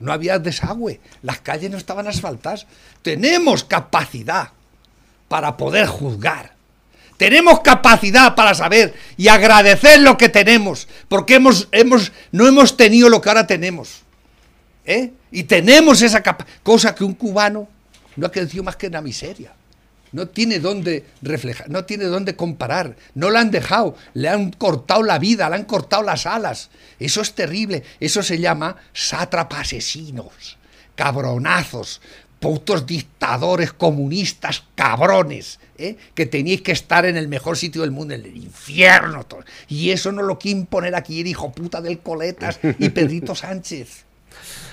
No había desagüe. Las calles no estaban asfaltadas. Tenemos capacidad para poder juzgar. Tenemos capacidad para saber y agradecer lo que tenemos, porque hemos, hemos, no hemos tenido lo que ahora tenemos. ¿eh? Y tenemos esa cosa que un cubano no ha crecido más que en la miseria. No tiene dónde reflejar, no tiene dónde comparar. No la han dejado, le han cortado la vida, le han cortado las alas. Eso es terrible. Eso se llama sátrapas asesinos, cabronazos, putos dictadores comunistas cabrones, ¿eh? que tenéis que estar en el mejor sitio del mundo, en el infierno. to- Y eso no lo quiere imponer aquí el hijo puta del Coletas y Pedrito Sánchez.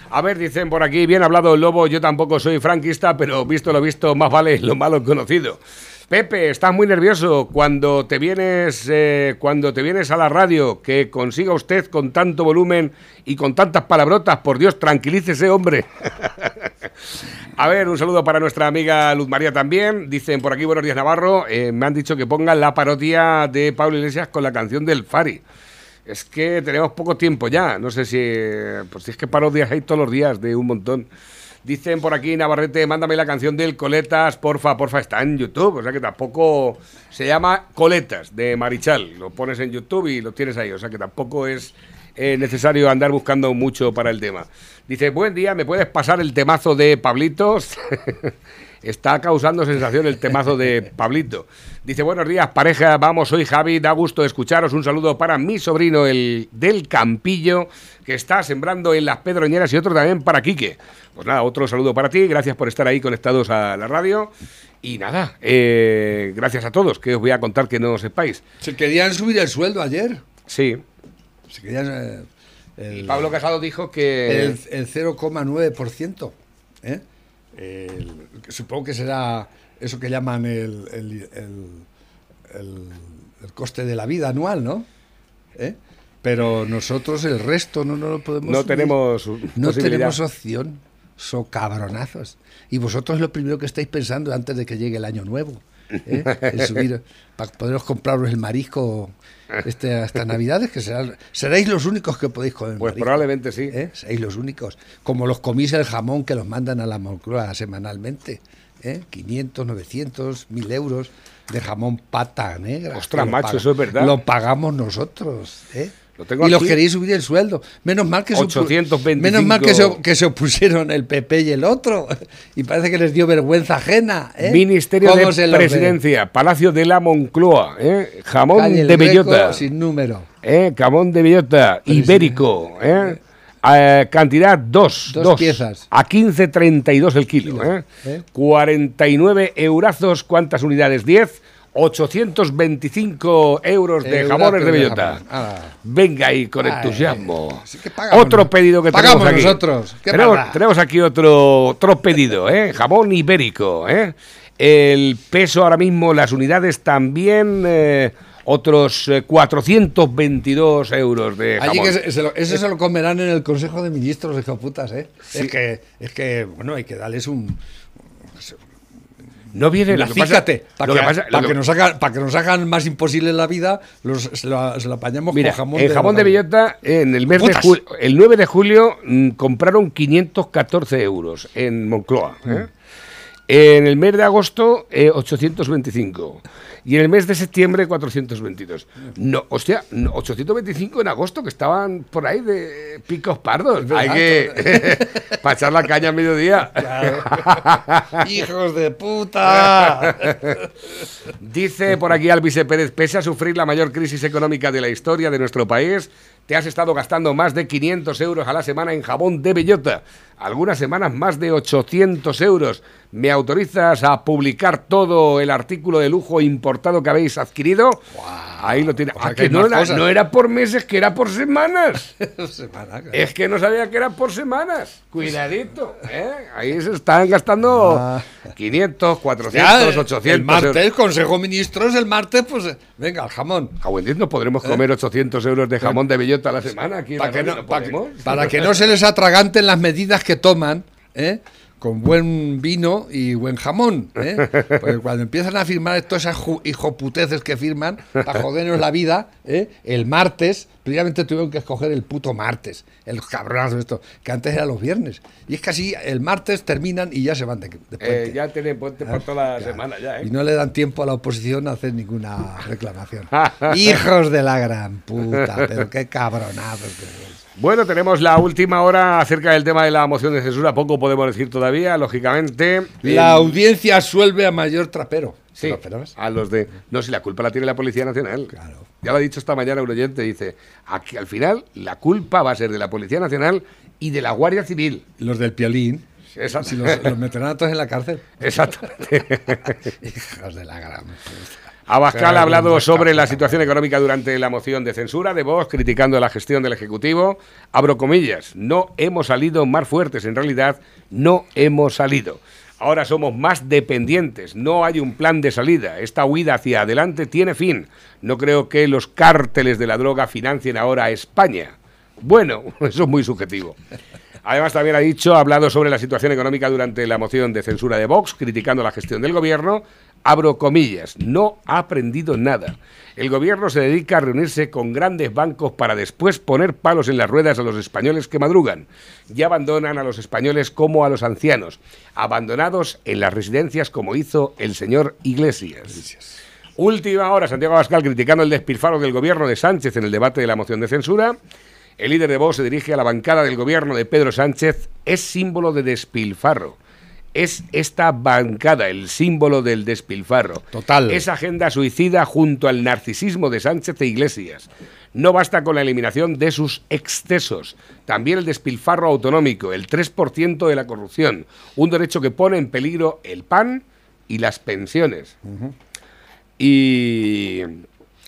A ver, dicen por aquí, bien hablado el lobo, yo tampoco soy franquista, pero visto lo visto, más vale lo malo conocido. Pepe, estás muy nervioso cuando te vienes eh, cuando te vienes a la radio, que consiga usted con tanto volumen y con tantas palabrotas, por Dios, tranquilícese, hombre. (laughs) A ver, un saludo para nuestra amiga Luz María también. Dicen por aquí, buenos días Navarro, eh, me han dicho que pongan la parodia de Pablo Iglesias con la canción del Fari. Es que tenemos poco tiempo ya. No sé si. Pues si es que parodias hay todos los días de un montón. Dicen por aquí, Navarrete, mándame la canción del Coletas, porfa, porfa, está en YouTube. O sea que tampoco. Se llama Coletas, de Marichal. Lo pones en YouTube y lo tienes ahí. O sea que tampoco es eh, necesario andar buscando mucho para el tema. Dice, buen día, ¿me puedes pasar el temazo de Pablitos? (laughs) Está causando sensación el temazo de Pablito. Dice, buenos días, pareja, vamos, soy Javi, da gusto escucharos. Un saludo para mi sobrino, el del Campillo, que está sembrando en las Pedroñeras y otro también para Quique. Pues nada, otro saludo para ti, gracias por estar ahí conectados a la radio. Y nada, eh, gracias a todos, que os voy a contar que no sepáis. Se querían subir el sueldo ayer. Sí, Se querían... eh, el- y Pablo Casado dijo que... el, el 0,9%. ¿eh? El- supongo que será eso que llaman el, el- el- coste de la vida anual, ¿no? ¿Eh? Pero nosotros el resto no, no lo podemos no subir. tenemos No tenemos opción. Son cabronazos. Y vosotros lo primero que estáis pensando antes de que llegue el año nuevo. ¿Eh? En subir, para poderos compraros el marisco este, hasta Navidades, que será- seréis los únicos que podéis comer Pues marisco. probablemente sí. ¿eh? Seréis los únicos. Como los comís el jamón que los mandan a la Moncloa semanalmente. ¿eh? 500, 900, 1000 euros de jamón pata negra. Ostras, macho, eso es verdad. Lo pagamos nosotros. ¿eh? Lo tengo y los aquí. queréis subir el sueldo. Menos mal que se, opu- 825. menos mal que se, que se opusieron el PP y el otro. (laughs) Y parece que les dio vergüenza ajena. ¿eh? Ministerio ¿Cómo de los? Presidencia, Palacio de la Moncloa, ¿eh? jamón Calle de bellota, Sin número. ¿eh? jamón de bellota, ibérico, ¿eh? Eh, cantidad 2, Dos piezas. a 15.32 el kilo, ¿eh? ¿eh? 49 eurazos, ¿cuántas unidades? 10, 825 euros de Eurazo jamones de bellota. Ah. Venga ahí con entusiasmo. que otro pedido que Pagamos tenemos aquí. nosotros. ¿Qué Tenemos, aquí otro, otro pedido, ¿eh? Jamón ibérico, ¿eh? El peso ahora mismo, las unidades también, eh, otros eh, 422 euros de Allí jamón. que se, se lo- ese se lo comerán en el Consejo de Ministros, hijo putas, ¿eh? Es que, es que, bueno, hay que darles un... No viene pasa- cícate, para que, que pasa- nos hagan, para que nos hagan más imposible la vida, los, se, lo apañamos Mira, con jamón el jamón de bellota, en el mes de julio, el 9 de julio, mm, compraron 514 euros en Moncloa. ¿eh? En el mes de agosto, eh, 825. Y en el mes de septiembre, 422. No, hostia, no, 825 en agosto, que estaban por ahí de picos pardos. Hay que. (laughs) para echar la caña a mediodía. (laughs) ¡Hijos de puta! Dice por aquí Alvise Pérez, pese a sufrir la mayor crisis económica de la historia de nuestro país, te has estado gastando más de 500 euros a la semana en jabón de bellota. Algunas semanas más de 800 euros. ¿Me autorizas a publicar todo el artículo de lujo importado que habéis adquirido? Ahí lo tiene. O sea, Ah, que no, era, no era por meses, que era por semanas. (laughs) Semana, claro. Es que no sabía que era por semanas. Cuidadito. ¿eh? Ahí se están gastando Ah. 500, 400, Ya, el- 800 El martes, euros. Consejo de Ministros, el martes, pues eh, venga, el jamón. Jawendit, no podremos comer 800 euros de jamón de bellota a la semana aquí Para que, no, para, para que no se les atraganten las medidas que toman, ¿eh? Con buen vino y buen jamón. ¿eh? (laughs) Porque cuando empiezan a firmar todas esas hijoputeces que firman para jodernos la vida, ¿eh? el martes, previamente tuvieron que escoger el puto martes, el cabronazo esto, que antes era los viernes. Y es que así el martes terminan y ya se van de, de puente. Eh, ya tiene puente por toda la semana ya, Y ¿eh? no le dan tiempo a la oposición a hacer ninguna reclamación. (laughs) Hijos de la gran puta, pero qué cabronazos que sois. Bueno, tenemos la última hora acerca del tema de la moción de censura. Poco podemos decir todavía, lógicamente. La Eh, audiencia suelve a mayor trapero. Sí, a los de... No, si la culpa la tiene la Policía Nacional. Claro. Ya lo ha dicho esta mañana un oyente, dice, aquí al final la culpa va a ser de la Policía Nacional y de la Guardia Civil. Los del piolín. Esa- Si los, los meterán a todos en la cárcel. (laughs) Exactamente. (laughs) Hijos de la gran. Abascal ha hablado sobre la situación económica durante la moción de censura de Vox, criticando la gestión del Ejecutivo. Abro comillas, no hemos salido más fuertes, en realidad no hemos salido. Ahora somos más dependientes, no hay un plan de salida. Esta huida hacia adelante tiene fin. No creo que los cárteles de la droga financien ahora a España. Bueno, (laughs) eso es muy subjetivo. Además, también ha dicho, ha hablado sobre la situación económica durante la moción de censura de Vox, criticando la gestión del gobierno. Abro comillas, no ha aprendido nada. El gobierno se dedica a reunirse con grandes bancos para después poner palos en las ruedas a los españoles que madrugan. Y abandonan a los españoles como a los ancianos, abandonados en las residencias como hizo el señor Iglesias. Última hora, Santiago Abascal criticando el despilfarro del gobierno de Sánchez en el debate de la moción de censura. El líder de Vox se dirige a la bancada del gobierno de Pedro Sánchez. Es símbolo de despilfarro. Es esta bancada el símbolo del despilfarro. Total. Esa agenda suicida junto al narcisismo de Sánchez e Iglesias. No basta con la eliminación de sus excesos. También el despilfarro autonómico, el 3% de la corrupción. Un derecho que pone en peligro el pan y las pensiones. Y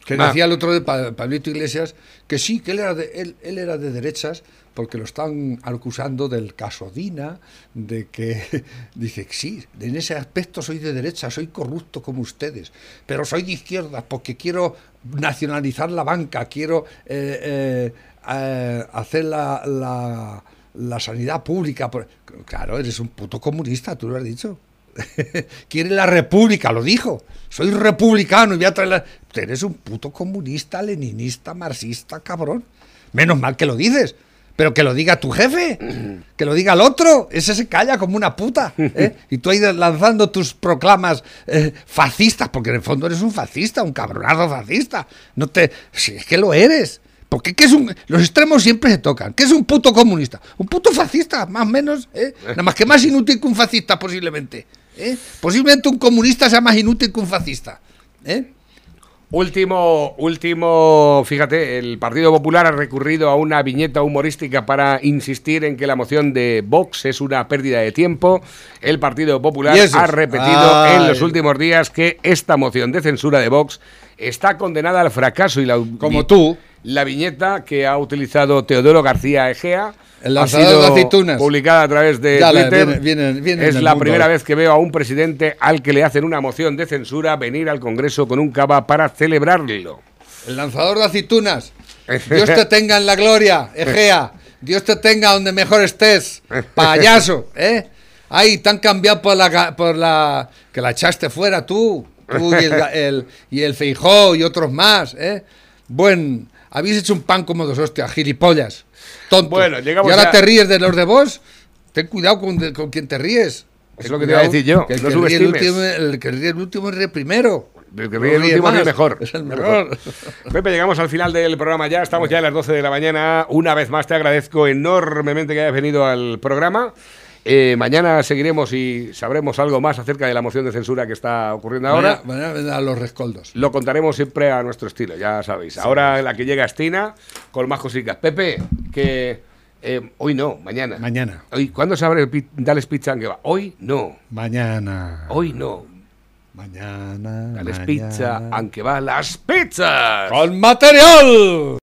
Que Ah. decía el otro de Pa- Pablito Iglesias que sí, que él era, de, él, él era de derechas porque lo están acusando del caso Dina, de que (laughs) dice, sí, en ese aspecto soy de derecha, soy corrupto como ustedes, pero soy de izquierda porque quiero nacionalizar la banca, quiero eh, eh, eh, hacer la, la- la sanidad pública. por-". Claro, eres un puto comunista, tú lo has dicho. (laughs) quiere la república, lo dijo. Soy republicano y voy a traer la... Eres un puto comunista, leninista, marxista, cabrón. Menos mal que lo dices. Pero que lo diga tu jefe, que lo diga el otro, ese se calla como una puta. ¿eh? (laughs) Y tú ahí lanzando tus proclamas eh, fascistas, porque en el fondo eres un fascista, un cabronazo fascista. No te, si es que lo eres. Porque ¿qué es un, los extremos siempre se tocan. ¿Qué es un puto comunista? Un puto fascista, más o menos. ¿eh? (laughs) Nada más que más inútil que un fascista, posiblemente. ¿Eh? Posiblemente un comunista sea más inútil que un fascista. ¿eh? Último, último, fíjate, el Partido Popular ha recurrido a una viñeta humorística para insistir en que la moción de Vox es una pérdida de tiempo. El Partido Popular ha repetido Ay. en los últimos días que esta moción de censura de Vox está condenada al fracaso y la Como tú. La viñeta que ha utilizado Teodoro García Egea El ha sido de aceitunas. publicada a través de Ya la- Twitter. viene- viene- viene en es la mundo primera vez que veo a un presidente al que le hacen una moción de censura venir al Congreso con un cava para celebrarlo. El lanzador de aceitunas. (laughs) Dios te tenga en la gloria, Egea. Dios te tenga donde mejor estés, payaso, (laughs) ¿eh? Ay, te han cambiado por la, por la que la echaste fuera tú, tú y (laughs) el- y el Feijó y otros más, ¿eh? Buen, habéis hecho un pan como dos hostias, gilipollas, tonto. Bueno, llegamos y ahora a- te ríes de los de vos. Ten cuidado con, de- con quien te ríes. Es lo que te iba a decir yo, que el no que ríe el último, el que ríe el último ríe primero. El que ríe el último ríe mejor. (laughs) Es el mejor. (laughs) Pepe, llegamos al final del programa ya, estamos ya a las 12 de la mañana. Una vez más te agradezco enormemente que hayas venido al programa. Eh, mañana seguiremos y sabremos algo más acerca de la moción de censura que está ocurriendo ahora. Mañana- a los rescoldos. Lo contaremos siempre a nuestro estilo, ya sabéis. Ahora la que llega es Tina con más cositas. Pepe, que eh, hoy no, mañana. Mañana. Hoy, ¿Cuándo se abre el Dales Pizza que va? Hoy no, Mañana. hoy no. Mañana. Dales mañana. Pizza, aunque va las pizzas. ¡Con material!